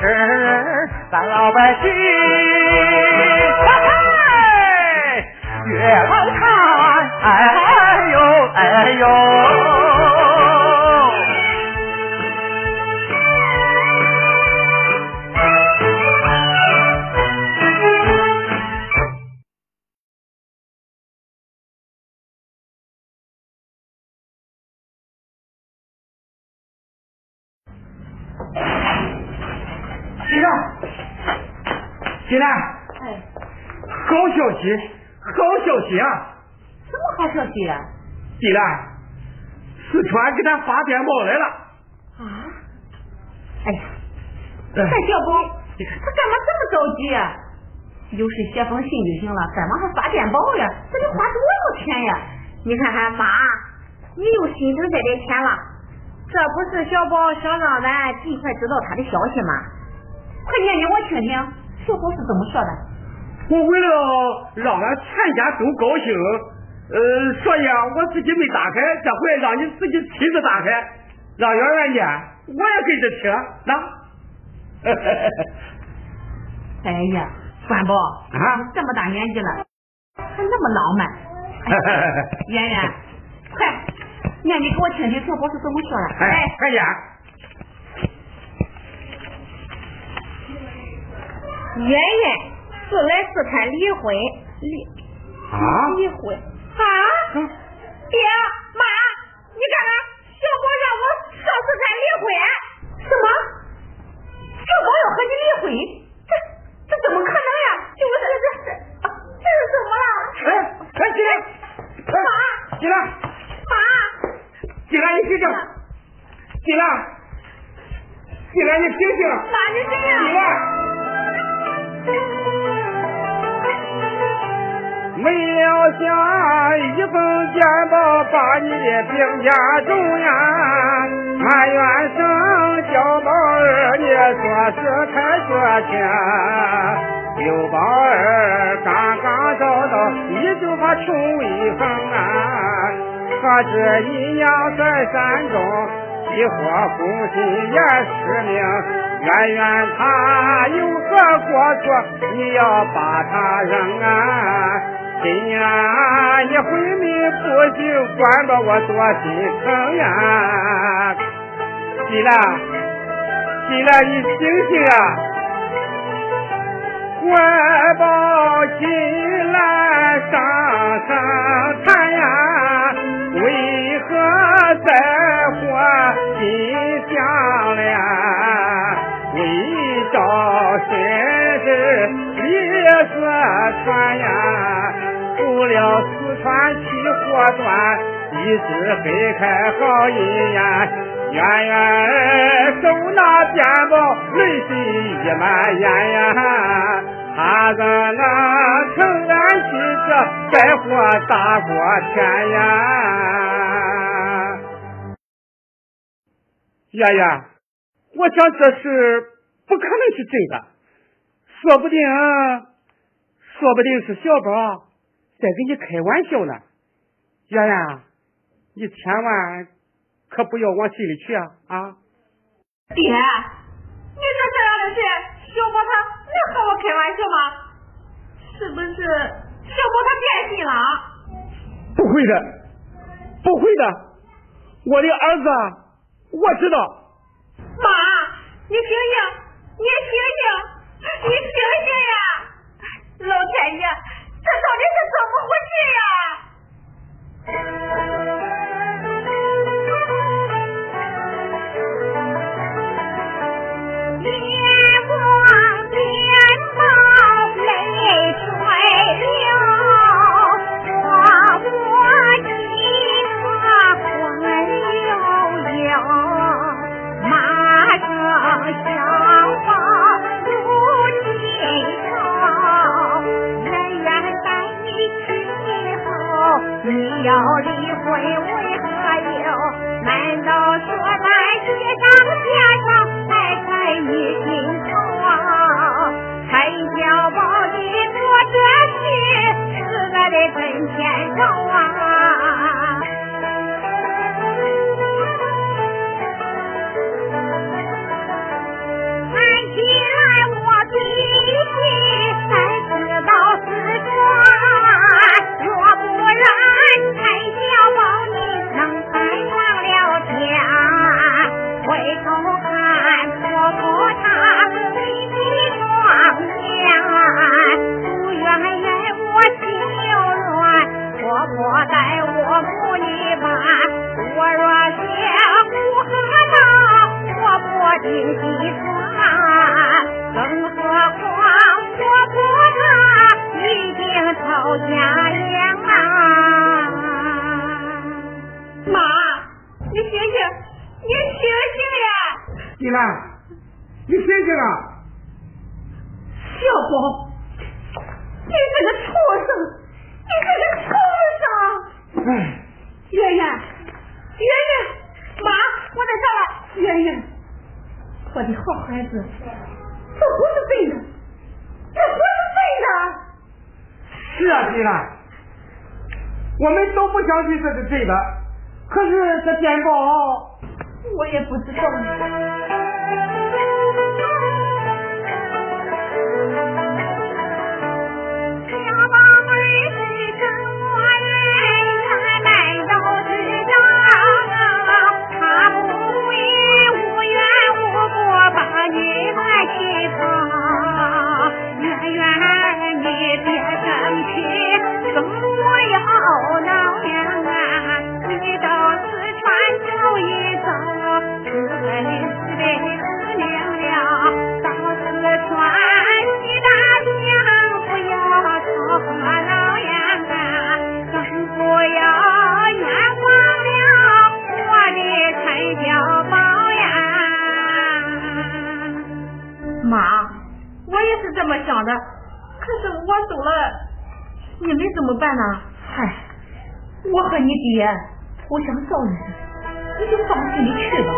是，咱老百姓嘿嘿越来看，哎呦哎呦。么好消息啊？四川给他发电报来了。啊？哎呀，这小宝他干嘛这么着急呀、有事写封信就行了，干嘛还发电报呀？这得花多少钱呀？你看看妈，你又心疼这点钱了，这不是小宝想让咱尽快知道他的消息吗？快念给我听听，小宝是怎么说的？我为了让俺全家都高兴，呃，所以啊，我自己没打开，这回让你自己亲自打开，让圆圆念，我也跟着听，那。哎呀，关宝啊这么大年纪了，还那么浪漫。哎 圆圆，快念你给我听听，小宝是怎么说的？哎，快点！圆圆是来四看离婚，离啊离婚啊！爹妈，你看看，小宝让我上四川离婚，什么？小宝要和你离婚？这这怎么可能呀？就是这这这是怎么了？哎，快起来！哎，起来！妈，起来，你醒醒！起来！起来，你醒醒！妈你这样起来！没料想一封电报把你的评价中呀，埋怨声小宝儿你说是太说情，刘宝儿刚刚找到你就把穷一封啊，可知你娘在山中急火攻心也失明，圆圆她有何过错，你要把她扔啊！今呀，你昏迷不醒，管着我多心疼呀！进来，进来，你醒醒啊！怀抱进来上上谈呀，为何在火心相连？为招身世离四川呀，了四川起火端，一直飞开好姻缘。圆圆手拿电报，泪水溢满眼呀。他怎能承担起这灾祸大过天呀？圆圆，我想这事不可能是真的，说不定，说不定是小宝在跟你开玩笑呢。圆圆，你千万可不要往心里去啊！啊！爹，你说这样的事，小宝他能和我开玩笑吗？是不是小宝他变心了？不会的，不会的，我的儿子，我知道。妈，你醒醒，你醒醒，你醒醒呀！老天爷，这到底是怎么回事呀？你醒醒啊！小宝，你这个畜生，你这个畜生！哎，圆圆，圆圆，妈，我在这了。圆圆，我的好孩子，这不是真的，这不是真的。是啊，金兰，我们都不相信这是真的，可是这电报，我也不知道。小宝贝，你跟我远，咱们都知道。他不会无缘无故把你来欺负，圆远你别生气，更不要闹呀。你到四川走一走，妈，我也是这么想的，可是我走了，你们怎么办呢？嗨，我和你爹互相照应，你就放心去吧。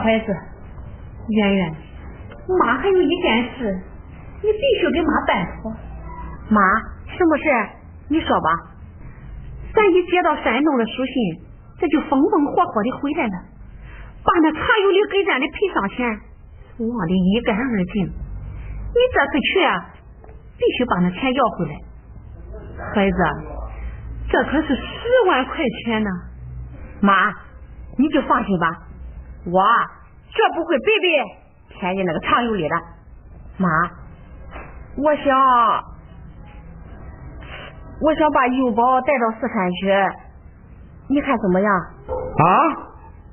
好孩子，圆圆，妈还有一件事，你必须给妈办妥。妈，什么事？你说吧。咱一接到山东的书信，这就风风火火的回来了，把那茶油里给咱的赔偿钱忘得一干二净。你这次去啊，必须把那钱要回来。孩子，这可是十万块钱呢。妈，你就放心吧，我绝不会白白添进那个长油里的。妈，我想，我想把幼宝带到四川去，你看怎么样？啊，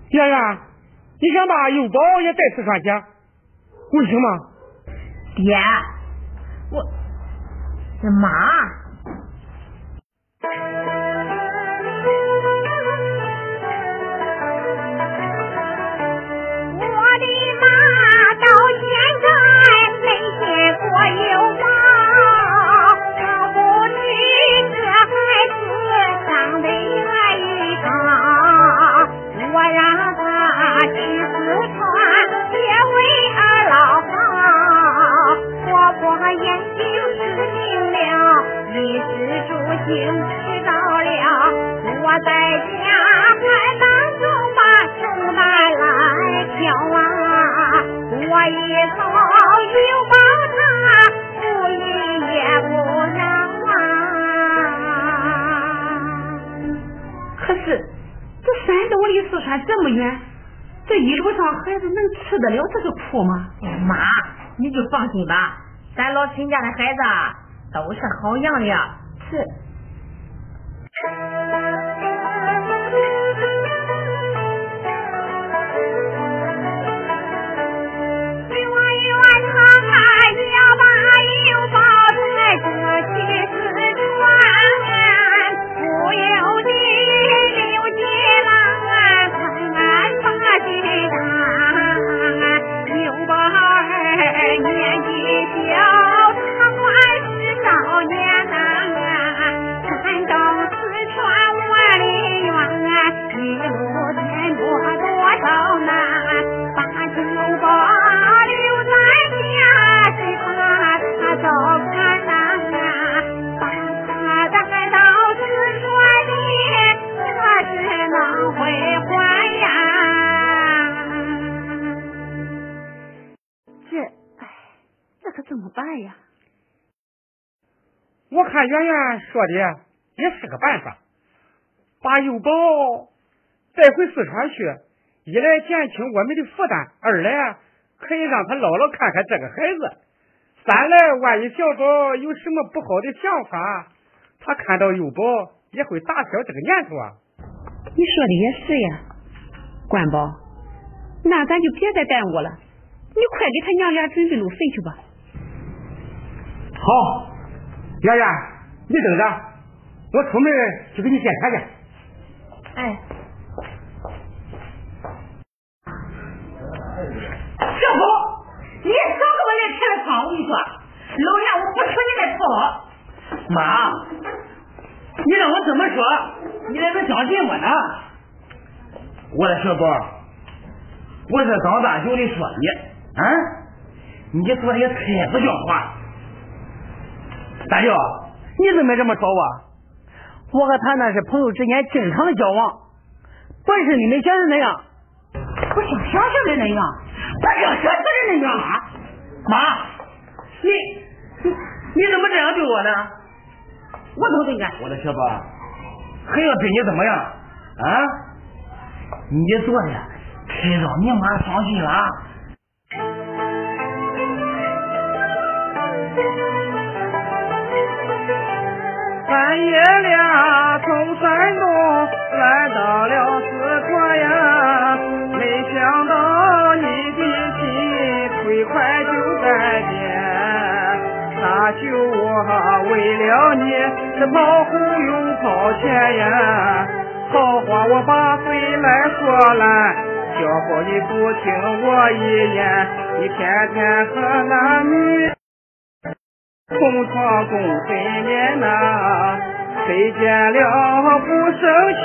圆圆，你想把幼宝也带四川去？为什么？爹，我听知道了我在家还当中把书拿来瞧啊我一口又把他不依也不让啊可是这山东离四川这么远这一路上孩子能吃得了这个苦吗？妈你就放心吧咱老秦家的孩子都是好样的是。圆圆说的也是个办法，把幼宝带回四川去，一来减轻我们的负担，二来可以让他姥姥看看这个孩子，三来万一小宝有什么不好的想法，他看到幼宝也会打消这个念头啊。你说的也是呀，关宝，那咱就别再耽误了，你快给他娘俩准备路费去吧。好。圆圆，你等着，我出门去给你检查去。哎，小宝，你少给我来添汤！我跟你说，老娘我不吃你的草。妈，你让我怎么说，你还能相信我呢？我的小宝，我是刚大舅的说你，啊，你说的也太不像话。大舅，你怎么这么说我？我和他那是朋友之间正常的交往，不是你们想的那样，不是想象的那样，不像说的那样。妈，你你你怎么这样对我呢？我怎么对你？我的小宝，还要对你怎么样？啊？你做的太让你妈伤心了。半夜里从山东来到了四川呀，没想到你的心忒快就改变。大舅我为了你是跑后又跑前呀，好话我把嘴来说烂，小宝你不听我一言，你天天和那女。同床共枕眠呐，谁见了不生气，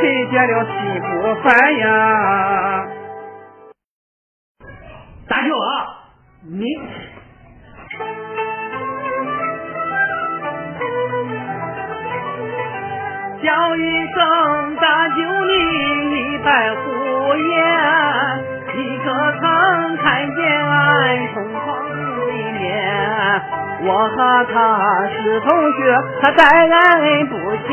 谁见了心不烦呀？大舅啊，你叫一声大舅，你一拜胡言，我和他是同学，他待俺不浅。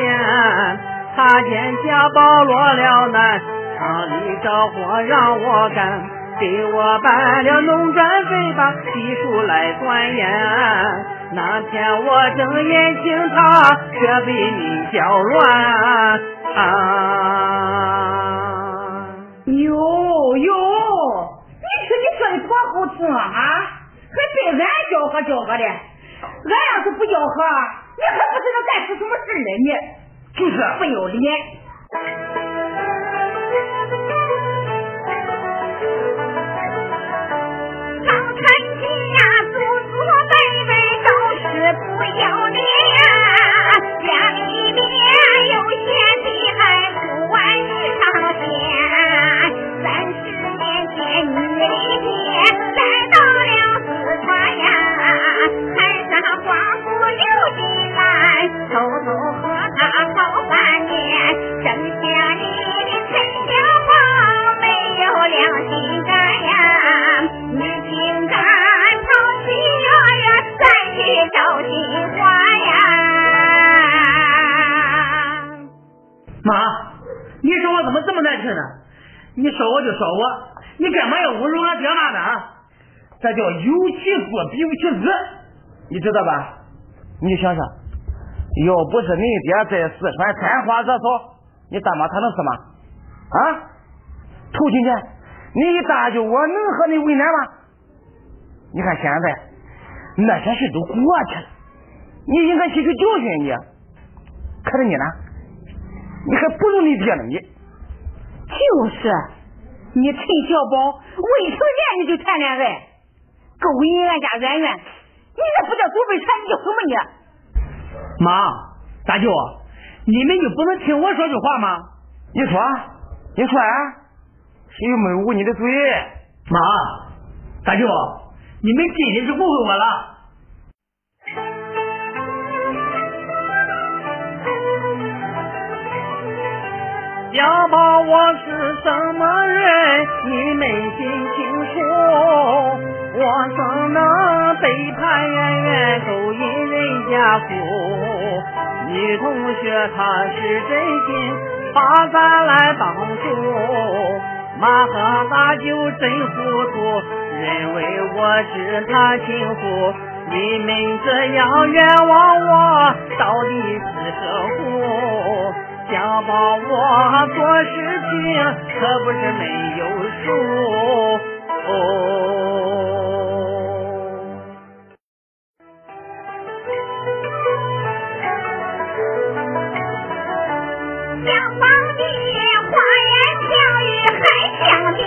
他见家宝落了难，厂里着火让我干，给我办了农转非，把技术来钻研。那天我正眼睛，他却被你搅乱。啊哟哟，你说你说的多好听啊，还被俺吆喝吆喝的。俺要是不吆喝，你还不知道干出什么事来呢？就是不要脸。说我就说我，你干嘛要侮辱俺爹妈呢？这叫有其父必有其子，你知道吧？你想想，要不是你爹在四川沾花惹草，你大妈他能死吗？啊？头几年你大舅我能和你为难吗？你看现在那些事都过去了，你应该吸取教训，你。可是你呢？你还不如你爹呢，你。就是，你陈小宝未成年你就谈恋爱，勾引俺家圆圆，你这不叫祖辈传，你叫什么你？妈，大舅，你们就不能听我说句话吗？你说，你说啊，谁又没捂你的嘴？妈，大舅，你们今天是误会我了。小宝，我是什么人？你没心清楚。我怎能背叛圆圆，勾引人家夫？女同学她是真心把咱来帮助，马和大舅真糊涂，认为我是他情妇。你们这样冤枉我，到底是何苦？想把，我做事情可不是没有数。想帮你花言巧语还想你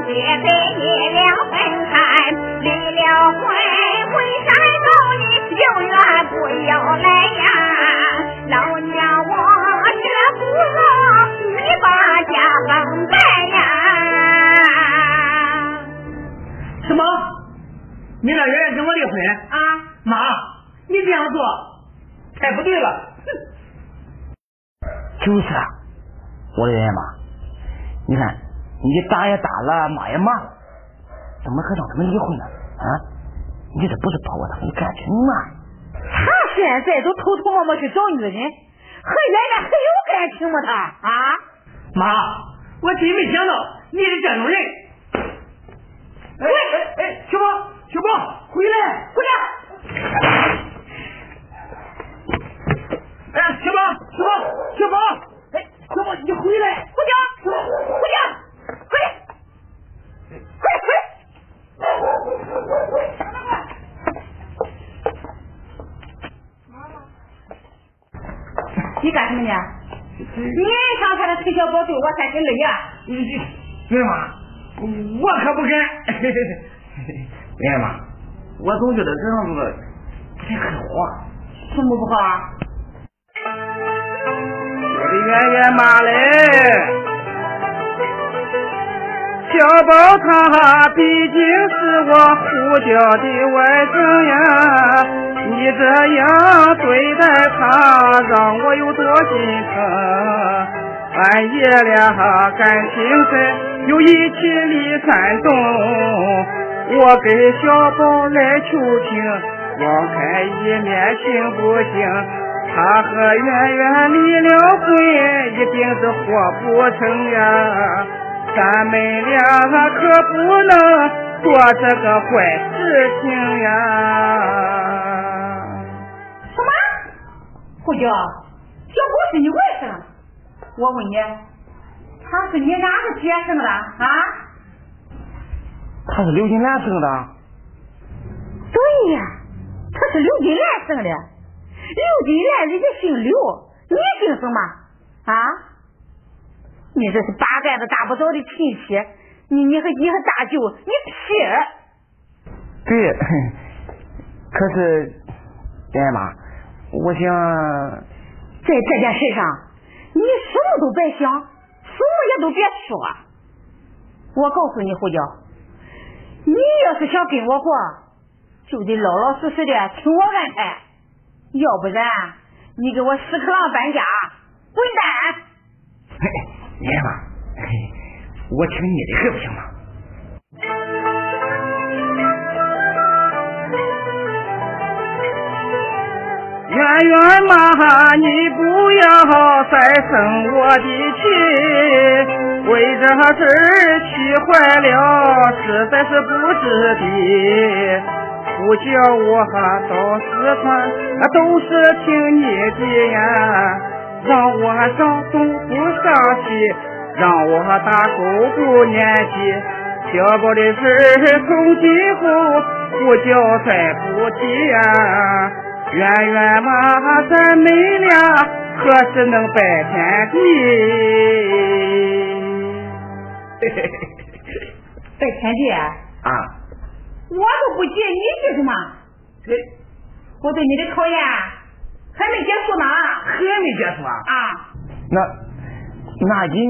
来，间接给你俩分开，离了婚回山沟里永远不要来呀，老娘我这不让你把家崩败呀。什么？你让圆圆跟我离婚？啊，妈，你这样做太不对了，哼。就是啊，我的圆圆妈，你看你打也打了，骂也骂了，怎么还让他们离婚呢？啊，你这不是把我当你感情吗？他现在都偷偷摸摸去找女人，和原来还有感情吗？他啊？妈，我真没想到你是这种人。哎哎哎，小宝，小宝，回来，回来。哎，小宝，小宝，小宝，哎，小宝，你回来！胡江，胡江，快点，快快！你干什么呢？你上他的陈小宝对我才是累呀！圆妈，我可不敢。圆妈，我总觉得这样子不太好啊。什么不好啊？我的圆圆妈嘞，小宝他毕竟是我胡家的外甥呀，你这样对待他，让我有多心疼。俺爷俩感情深，有一起离山东，我给小宝来求情，网开一面行不行？他和圆圆离了婚，一定是活不成呀！咱们俩可不能做这个坏事情呀！什么？胡椒，小姑是你外甥？我问你，他是你哪个姐生的啊？他是刘金兰生的。对呀，他是刘金兰生的。刘金兰人家姓刘，你姓什么啊？你这是八竿子打不着的亲戚，你你和你和大舅，你屁！对，可是圆圆妈，我想在这件事上，你什么都别想，什么也都别说。我告诉你胡椒，你要是想跟我过，就得老老实实的听我安排。要不然，你给我屎壳郎搬家，滚蛋！来吧，我听你的还不行吗？圆圆妈，你不要再生我的气，为这事气坏了，实在是不值得。不叫我到四川，都是听你的呀，让我上东不上西，让我打勾不念记，漂泊的事从今后不叫再不提呀。圆圆嘛，咱们俩何时能拜天地？拜天地啊！我都不急，你急什么？我对你的考验还没结束呢。还没结束啊？啊。那，那你，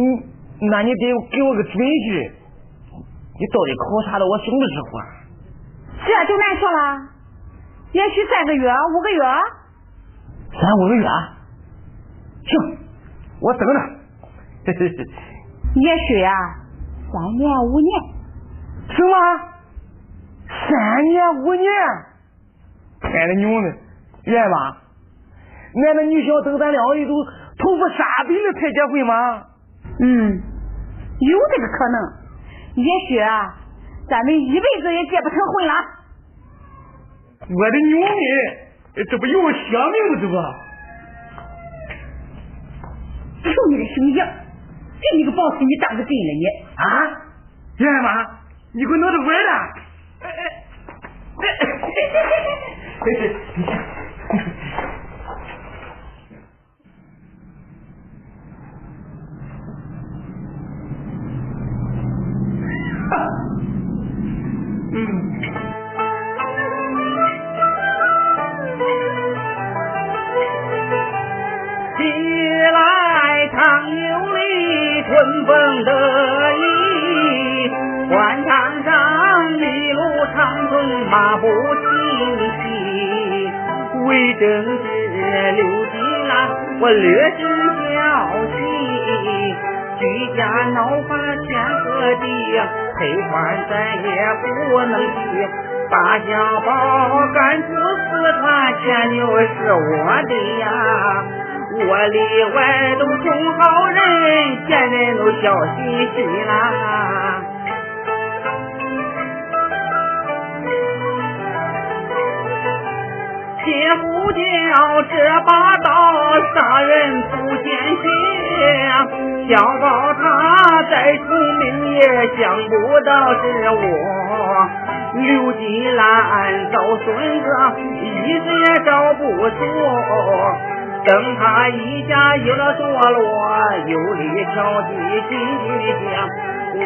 那你得给我个准信，你到底考察到我什么时候啊？这就难说了。也许三个月、五个月，三五个月，行，我等着。也许啊，三年五年，什么？三年五年？开了牛呢，远吧？难道你想等咱两位都头发沙白了才结婚吗？嗯，有这个可能。也许啊，咱们一辈子也结不成婚了。我的牛妹，这不有我想命吗？这不，就你的形象，给你个宝石，你当个真了你啊？元妈，你给我闹着玩了？春 略尽小气。居家闹翻天和地，赔款咱也不能去。把家宝赶出四川，牵牛是我的呀。我里外都充好人，见人都笑嘻嘻啦。铁虎叫这把刀杀人不见血，小宝他再出名也想不到是我。刘金兰找孙子，一直也找不着。等他一家有了着落，有理挑剔心里想，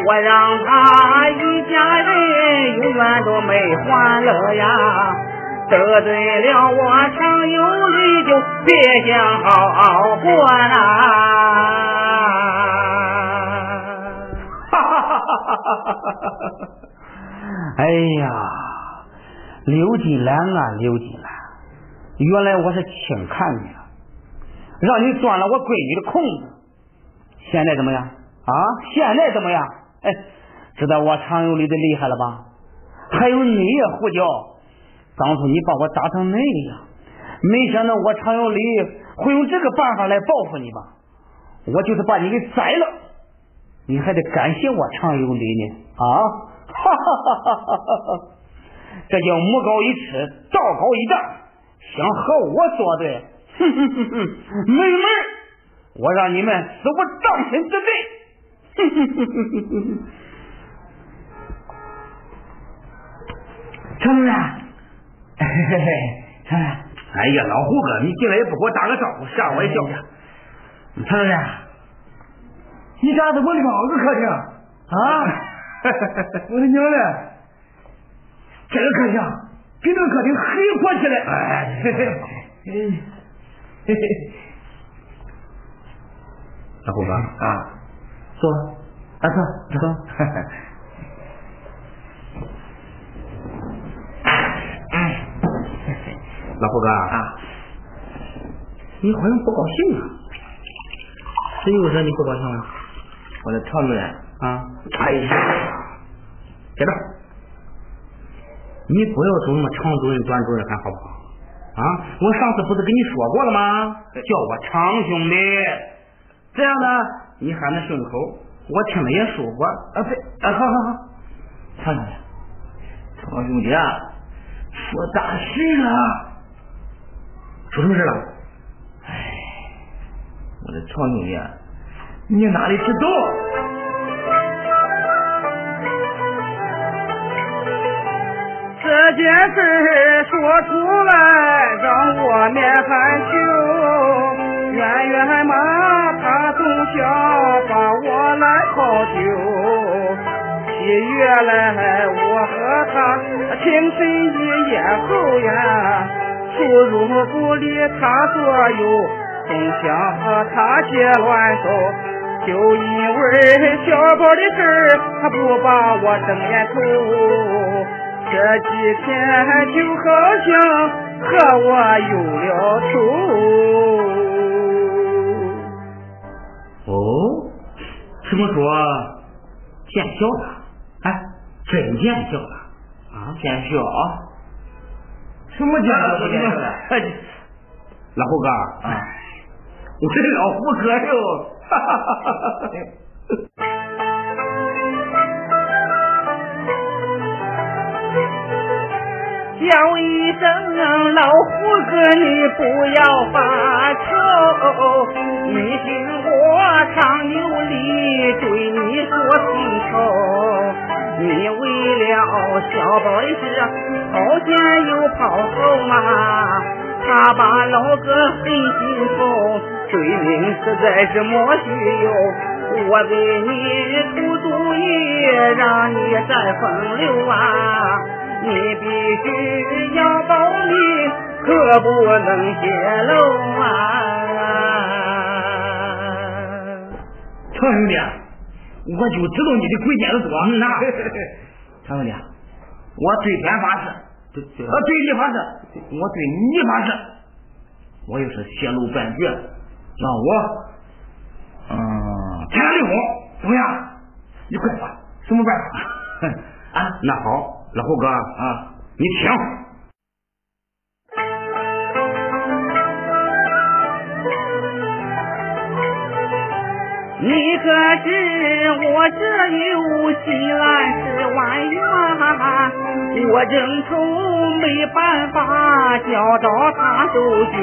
我让他一家人永远都没欢乐呀！得罪了我常有理，就别想好好过啦！哈哈哈哈哈哈！哎呀，刘金兰啊，刘金兰，原来我是轻看你了。让你钻了我闺女的空子，现在怎么样啊？现在怎么样？哎，知道我常有理的厉害了吧？还有你也胡椒，当初你把我打成那样，没想到我常有理会用这个办法来报复你吧？我就是把你给宰了，你还得感谢我常有理呢啊！哈哈哈哈哈哈！这叫魔高一尺，道高一丈，想和我作对？哼哼哼哼，没门！我让你们死无葬身之地！哼哼哼哼哼哼！陈主任，嘿嘿嘿，陈主任，哎呀，老胡哥，你进来也不给我打个招呼，吓我一跳。陈主任，你咋这么两个客厅啊？我的娘嘞，这个客厅比那个客厅黑火起来。哎嘿嘿。嘿嘿，老胡哥啊，坐，啊坐坐，哎，老胡哥啊，你好像不高兴啊？谁又惹你不高兴了？我的常主任啊，哎呀，接着，你不要总那么长主任、短主任，看好不好？啊，我上次不是跟你说过了吗？叫我长兄弟，这样呢，你喊的顺口，我听了也舒服。啊，对，啊，好好好，常兄弟，常兄弟啊，出大事了！出什么事了？哎，我的常兄弟，你哪里知道？这件事说出来让我面含羞，圆圆嘛，他总想把我来考究。七月来，我和他情深一夜后呀，出入不离他左右，总想和他结乱手。就因为小宝的事他不把我正眼瞅。这几天就好像和我有了仇。哦，什么说见笑了？哎，真见笑了啊！见笑啊？什么见笑不见笑的？老胡哥啊，我是老胡哥哟！哈哈哈哈哈！叫一声老胡哥，你不要发愁，你听我长牛里对你说心愁。你为了小宝的事，好像又跑后嘛，他把老哥恨心痛，罪名实在是莫须有。我给你出主意，让你再风流啊！你必须要保密，可不能泄露啊！常兄弟，我就知道你的鬼点子多。嗯呐，常兄弟，我对天发誓，对对我对你发誓，我对你发誓，我要是泄露半句，那我，嗯，天打雷轰，怎么样？你快说，什么办法？啊，那好，老胡哥啊，你听。可知我这有心来十万元，我正愁没办法交到他手间。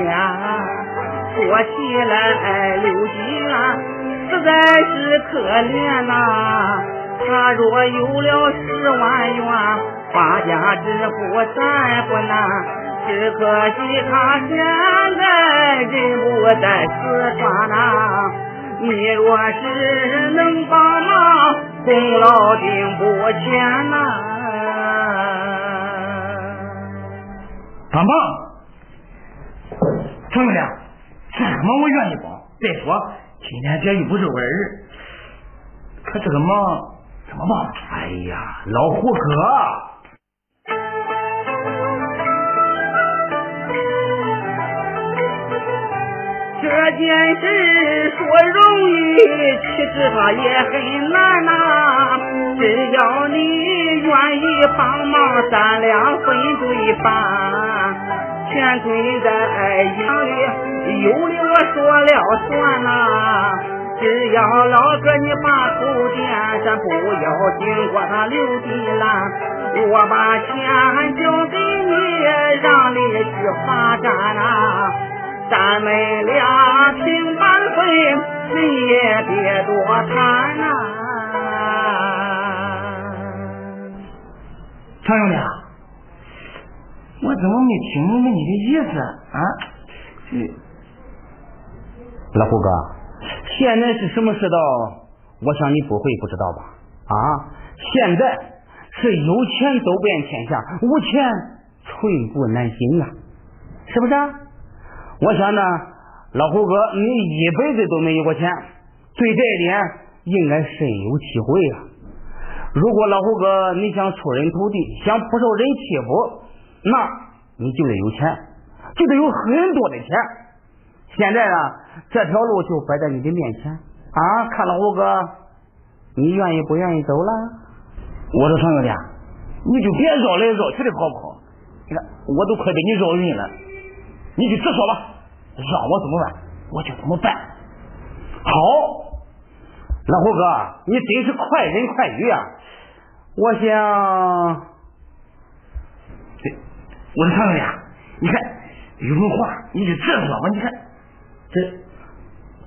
说起来刘金兰实在是可怜呐、他若有了十万元，发家致富再不难。只可惜他现在人不在四川呐、你若是能帮忙，功劳定不浅呐、帮忙，兄弟，这个忙我愿意帮。再说今天这又不是我儿，可这个忙怎么帮？哎呀，老胡哥，这件事说容易，其实它也很难呐、只要你愿意帮忙，咱俩分对半。钱存在银行里，有理我说了算呐、只要老哥你把头点，咱不要经过他留地兰，我把钱交给你，让你去发展呐、咱们俩平半岁，谁也别多谈呐、常兄弟，我怎么没听明白你的意思啊？这老胡哥，现在是什么世道？我想你不会不知道吧？啊，现在是有钱走遍天下，无钱寸步难行啊，是不是啊？我想呢，老胡哥，你一辈子都没有过钱，对这一点应该深有体会啊。如果老胡哥你想出人头地，想不受人欺负，那你就得有钱，就得有很多的钱。现在呢，这条路就摆在你的面前啊！看老胡哥，你愿意不愿意走了？我说常小姐，你就别绕来绕去的好不好？你看我都快被你绕晕了，你就直说吧，让我怎么办我就怎么办。好，老胡哥，你真是快人快语啊！我想，我说常小姐，你看有什么话你就直说吧，你看这，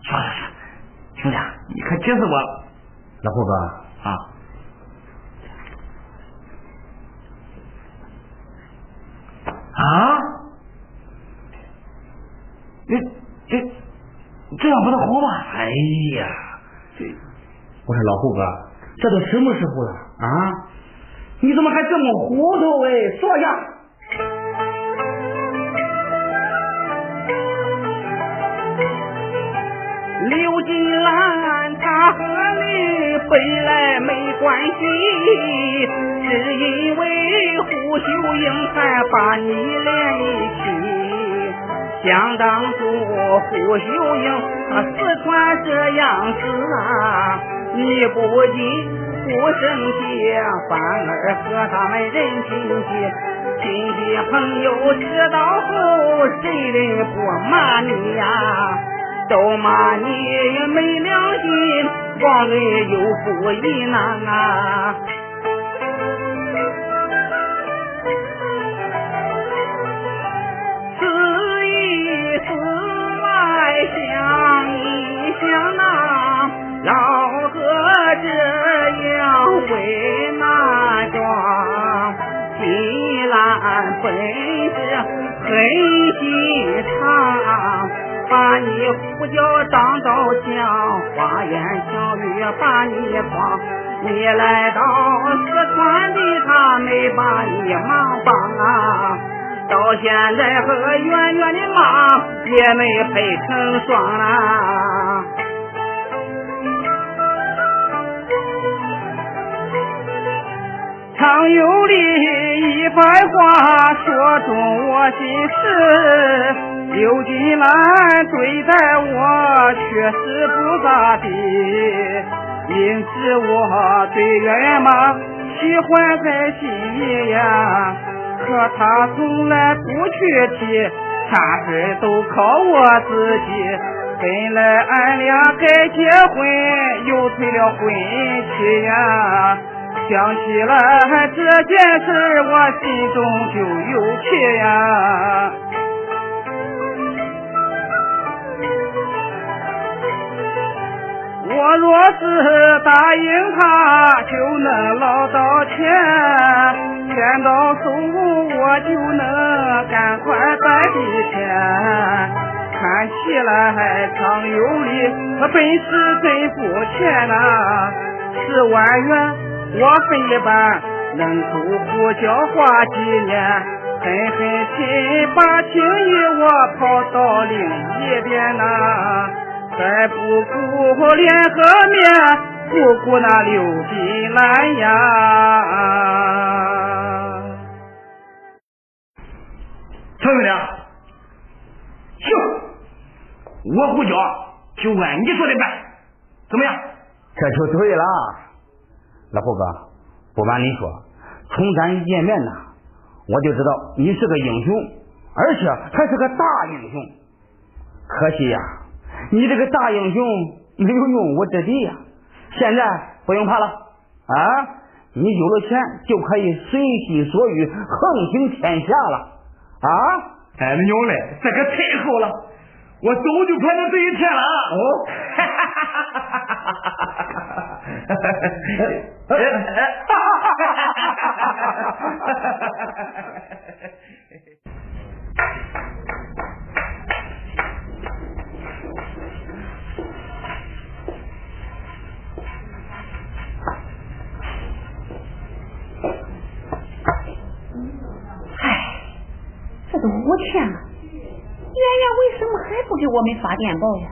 说说说，兄弟，你可急死我了。老胡哥啊。啊！这这这样不太好吧？哎呀，这我说老胡哥，这都什么时候了啊？你怎么还这么糊涂哎？说下。刘金兰，他和你本来没关系，是因为胡秀英才把你连一起。想当初胡秀英四川这样子啊，你不仅不生气，反而和他们人亲戚。亲戚朋友知道后，谁人不骂你呀？都骂你没良心，忘恩又负义呐啊！一次来想一想呐，老哥这样为哪桩？金兰本是狠心肠。把你呼叫张刀枪，花言巧语把你诓。你来到四川的他没把你忙帮啊，到现在和圆圆的妈也没配成双啊。常有理一番话说中我心事。刘金兰对待我确实不咋地，因此我对圆圆妈喜欢在心里呀。可她从来不去提，啥事都靠我自己。本来俺俩该结婚，又退了婚期呀。想起来这件事，我心中就有气呀。我若是答应他，就能捞到钱，钱到手我就能赶快摆笔钱。看起来张有礼，他本事真不浅呐，十万元我分一半，能够不交花几年，狠狠心把情谊我抛到另一边呐。再不顾脸和面，不顾那刘金兰呀！陈兄弟，行，我胡椒就按你说的办，怎么样？这就对了，老胡哥，不瞒你说，从咱一见面呐，我就知道你是个英雄，而且还是个大英雄。可惜呀。你这个大英雄没有用武之地呀！现在不用怕了啊，你有了钱就可以随心所欲横行天下了啊。太牛嘞，这可太好了，我早就盼到这一天了啊。哈哈哈哈哈哈。哈！五天了，圆圆为什么还不给我们发电报呀？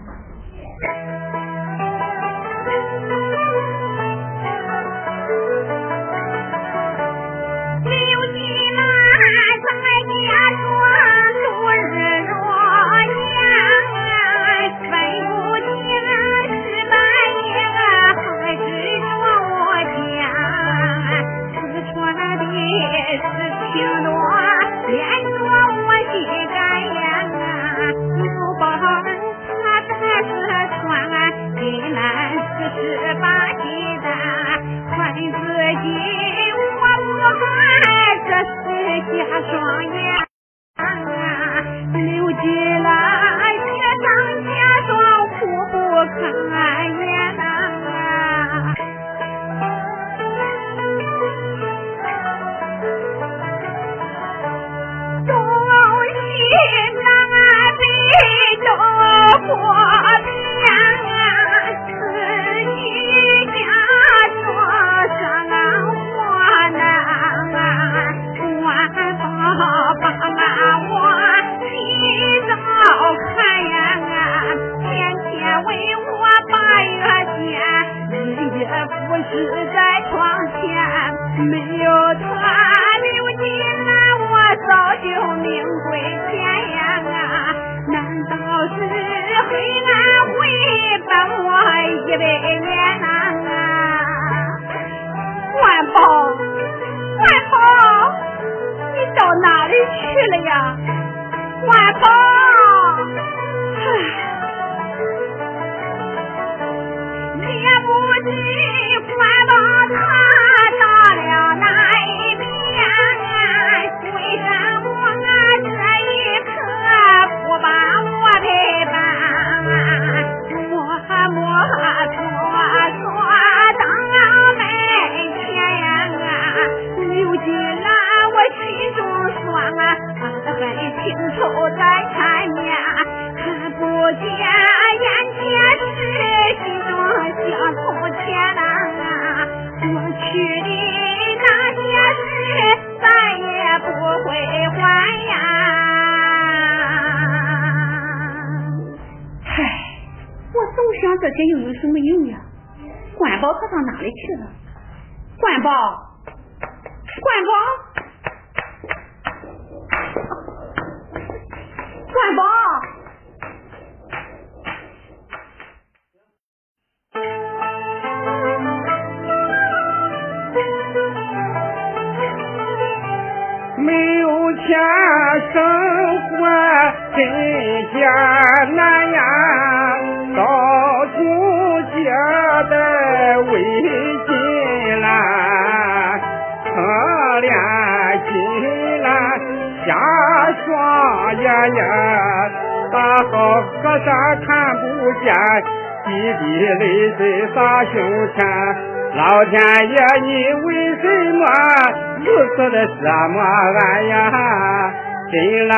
真啦，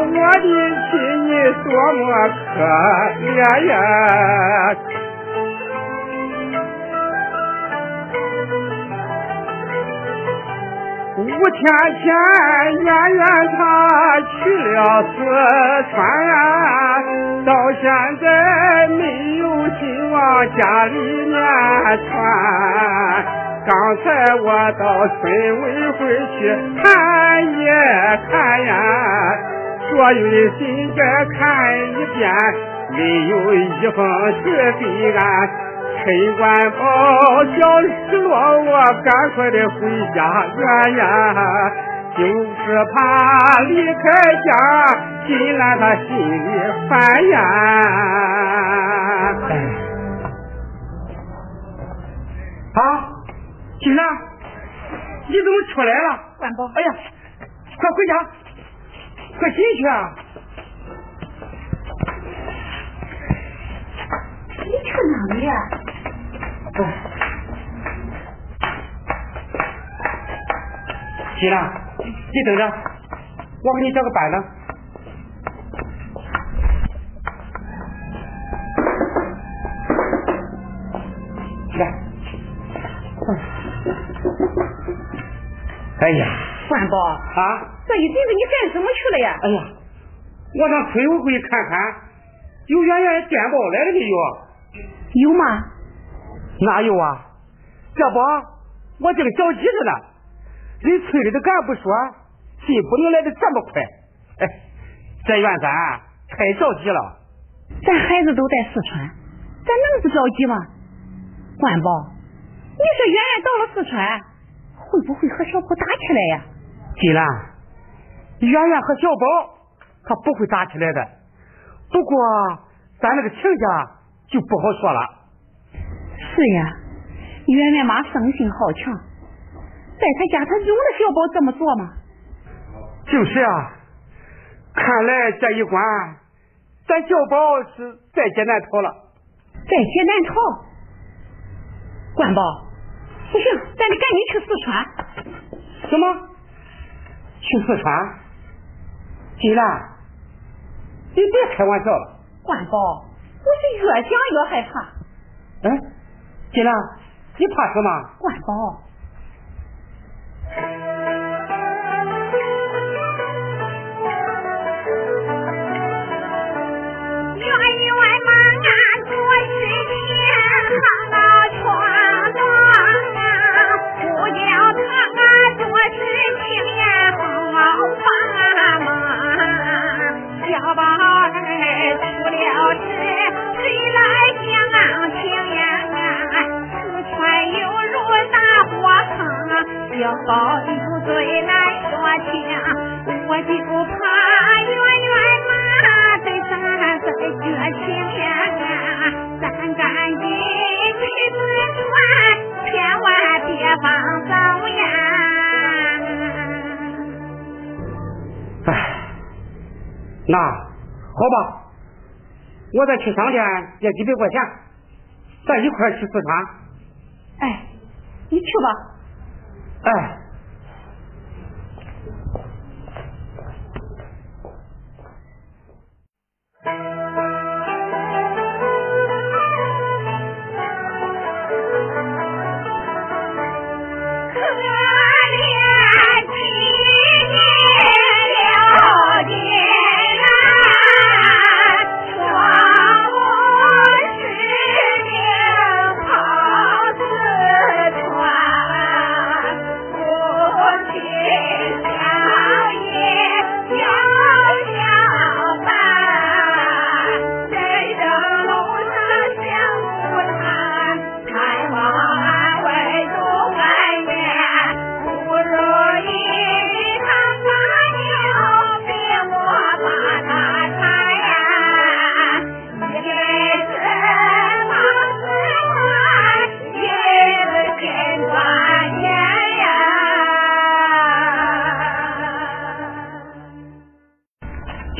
我的亲，你多么可怜呀！吴天天远远他去了四川，到现在没有信往家里面传。刚才我到村委会去看看呀，所有的信该看一遍，没有一封是给俺。陈官宝小失落，我赶快的回家园呀，就是怕离开家，金兰他心里烦呀。啊，金兰，你怎么出来了？关宝，哎呀，快回家，快进去啊！你去哪里呀？金兰，你等着，我给你找个板凳。来，哎呀，关宝啊，这一阵子你干什么去了呀？哎呀，我上村委会看看，有圆圆电报来了没有？有吗？哪有啊？这不，我这个着急着呢。人村里的干部说，信不能来的这么快。哎，这怨咱太着急了。咱孩子都在四川，咱能不着急吗？关宝，你说圆圆到了四川，会不会和小宝打起来呀？金兰，圆圆和小宝他不会打起来的。不过咱那个亲家就不好说了。是呀，圆圆妈生性好强，在他家他容得小宝这么做吗？就是啊，看来这一关，咱小宝是在劫难逃了。在劫难逃？关宝，不行，咱得赶紧去四川。什么？去四川？金兰，你别开玩笑了。关宝，我是越想越害怕。哎，金兰，你怕什么？关宝。那好吧，我再去商店借几百块钱，咱一块去四川。哎，你去吧。哎。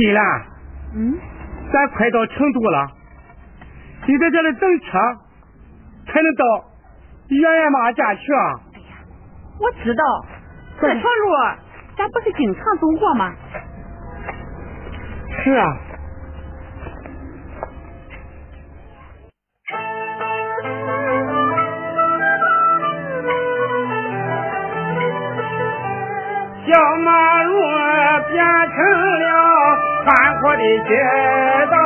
金兰，嗯，咱快到成都了，你在这里等车，才能到圆圆妈家去啊。哎呀，我知道，这条路咱不是经常走过吗？是啊。小马路变成了我的街道，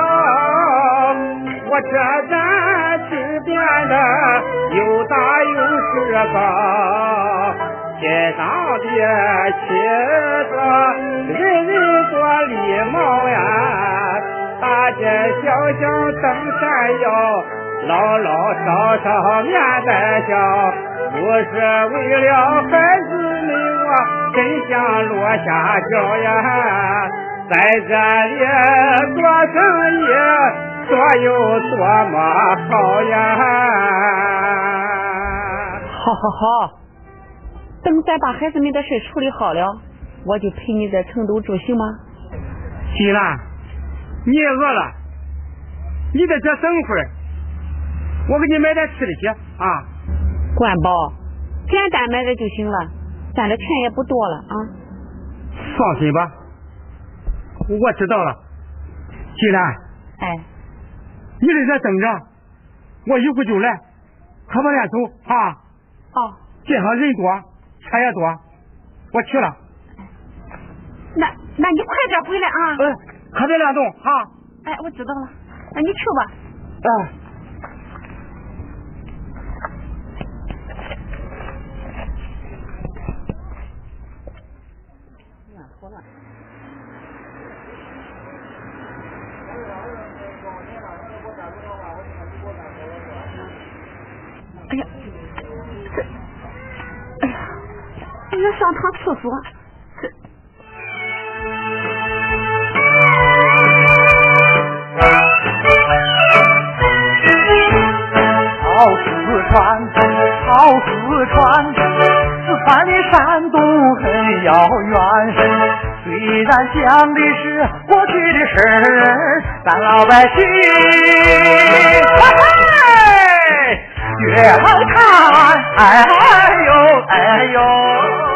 我这站只变得又大又是高，街上的汽车人人多礼貌呀，大街小巷灯闪耀，老老少少面带笑，不是为了孩子们我。真想落下脚呀，在这里做生意，多有多么好呀！好好好，等咱把孩子们的事处理好了，我就陪你在成都住，行吗？金兰，你也饿了，你在这等会儿，我给你买点吃的去啊。管饱，简单买点就行了。咱的钱也不多了啊！放心吧，我知道了。金兰，哎，你在这等着，我一会儿就来，可别乱走啊！哦，街上人多，车也多，我去了。那那你快点回来啊！嗯，可别乱动啊！哎，我知道了，那你去吧。哎。哎呀，这，哎呀，我说。好四川，好四川，四川的山东很遥远。虽然讲的是过去的事儿，咱老百姓，嘿，越看，哎哎呦哎呦。